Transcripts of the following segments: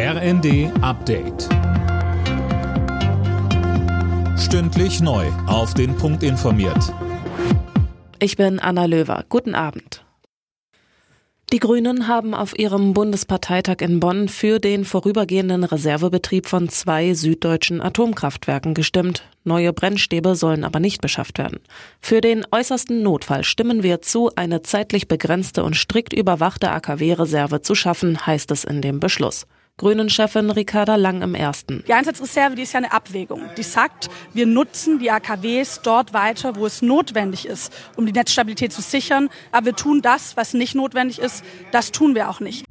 RND Update. Stündlich neu. Auf den Punkt informiert. Ich bin Anna Löwer. Guten Abend. Die Grünen haben auf ihrem Bundesparteitag in Bonn für den vorübergehenden Reservebetrieb von zwei süddeutschen Atomkraftwerken gestimmt. Neue Brennstäbe sollen aber nicht beschafft werden. Für den äußersten Notfall stimmen wir zu, eine zeitlich begrenzte und strikt überwachte AKW-Reserve zu schaffen, heißt es in dem Beschluss. Grünen-Chefin Ricarda Lang im Ersten. Die Einsatzreserve, die ist ja eine Abwägung. Die sagt, wir nutzen die AKWs dort weiter, wo es notwendig ist, um die Netzstabilität zu sichern. Aber wir tun das, was nicht notwendig ist, das tun wir auch nicht.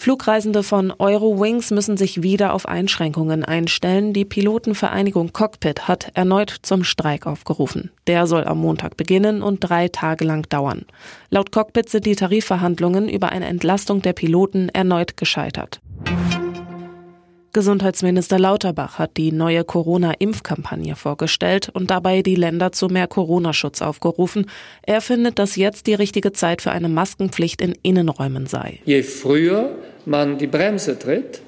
Flugreisende von Eurowings müssen sich wieder auf Einschränkungen einstellen. Die Pilotenvereinigung Cockpit hat erneut zum Streik aufgerufen. Der soll am Montag beginnen und drei Tage lang dauern. Laut Cockpit sind die Tarifverhandlungen über eine Entlastung der Piloten erneut gescheitert. Gesundheitsminister Lauterbach hat die neue Corona-Impfkampagne vorgestellt und dabei die Länder zu mehr Corona-Schutz aufgerufen. Er findet, dass jetzt die richtige Zeit für eine Maskenpflicht in Innenräumen sei. Je früher man die Bremse tritt,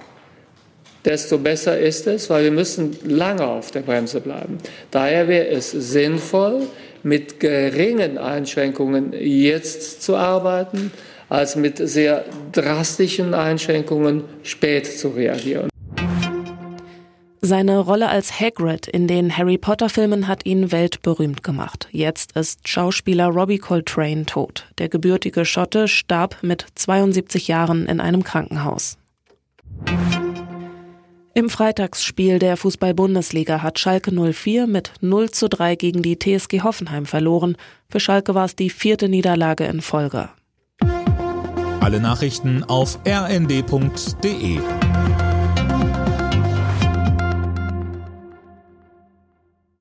desto besser ist es, weil wir müssen lange auf der Bremse bleiben. Daher wäre es sinnvoll, mit geringen Einschränkungen jetzt zu arbeiten, als mit sehr drastischen Einschränkungen spät zu reagieren. Seine Rolle als Hagrid in den Harry Potter Filmen hat ihn weltberühmt gemacht. Jetzt ist Schauspieler Robbie Coltrane tot. Der gebürtige Schotte starb mit 72 Jahren in einem Krankenhaus. Im Freitagsspiel der Fußball-Bundesliga hat Schalke 04 mit 0 zu 3 gegen die TSG Hoffenheim verloren. Für Schalke war es die vierte Niederlage in Folge. Alle Nachrichten auf rnd.de